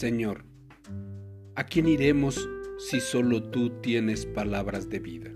Señor, ¿a quién iremos si solo tú tienes palabras de vida?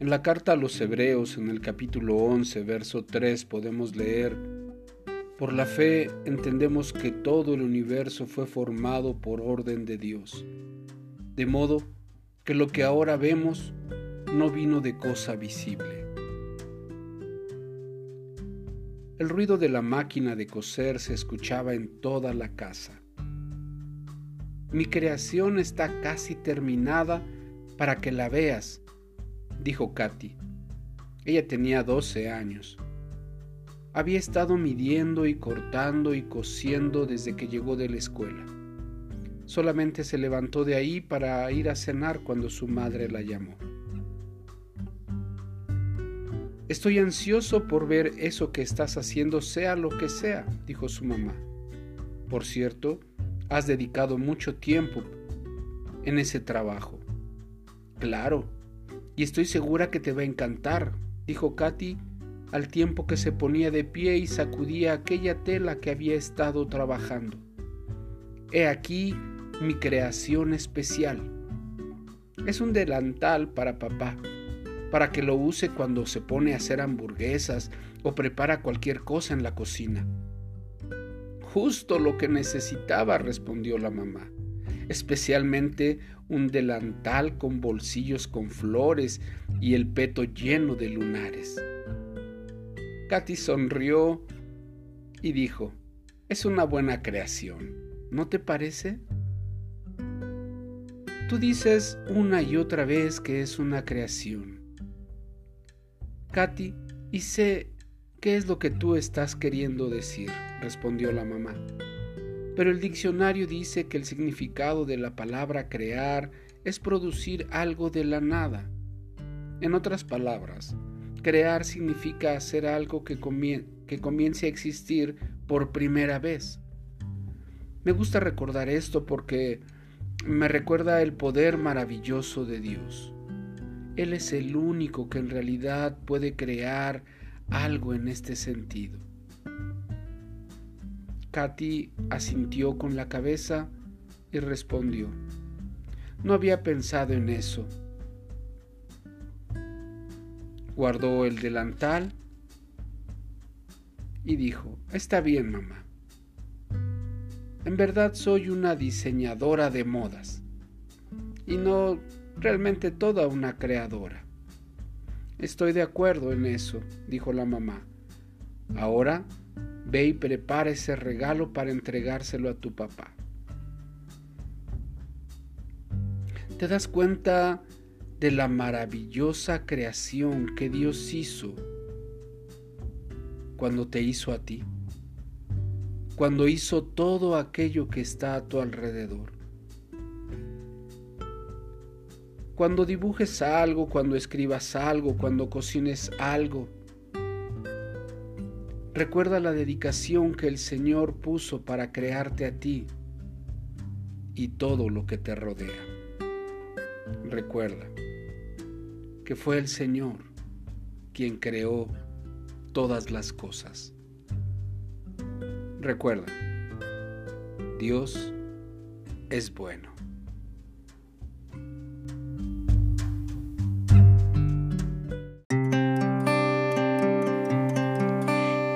En la carta a los Hebreos, en el capítulo 11, verso 3, podemos leer, Por la fe entendemos que todo el universo fue formado por orden de Dios, de modo que lo que ahora vemos no vino de cosa visible. El ruido de la máquina de coser se escuchaba en toda la casa. Mi creación está casi terminada para que la veas, dijo Katy. Ella tenía 12 años. Había estado midiendo y cortando y cosiendo desde que llegó de la escuela. Solamente se levantó de ahí para ir a cenar cuando su madre la llamó. Estoy ansioso por ver eso que estás haciendo, sea lo que sea, dijo su mamá. Por cierto, has dedicado mucho tiempo en ese trabajo. Claro, y estoy segura que te va a encantar, dijo Katy al tiempo que se ponía de pie y sacudía aquella tela que había estado trabajando. He aquí mi creación especial. Es un delantal para papá para que lo use cuando se pone a hacer hamburguesas o prepara cualquier cosa en la cocina. Justo lo que necesitaba, respondió la mamá, especialmente un delantal con bolsillos con flores y el peto lleno de lunares. Katy sonrió y dijo, es una buena creación, ¿no te parece? Tú dices una y otra vez que es una creación. Katy, y sé qué es lo que tú estás queriendo decir, respondió la mamá. Pero el diccionario dice que el significado de la palabra crear es producir algo de la nada. En otras palabras, crear significa hacer algo que, que comience a existir por primera vez. Me gusta recordar esto porque me recuerda el poder maravilloso de Dios. Él es el único que en realidad puede crear algo en este sentido. Katy asintió con la cabeza y respondió, no había pensado en eso. Guardó el delantal y dijo, está bien mamá. En verdad soy una diseñadora de modas y no realmente toda una creadora. Estoy de acuerdo en eso, dijo la mamá. Ahora ve y prepara ese regalo para entregárselo a tu papá. ¿Te das cuenta de la maravillosa creación que Dios hizo cuando te hizo a ti? Cuando hizo todo aquello que está a tu alrededor. Cuando dibujes algo, cuando escribas algo, cuando cocines algo, recuerda la dedicación que el Señor puso para crearte a ti y todo lo que te rodea. Recuerda que fue el Señor quien creó todas las cosas. Recuerda, Dios es bueno.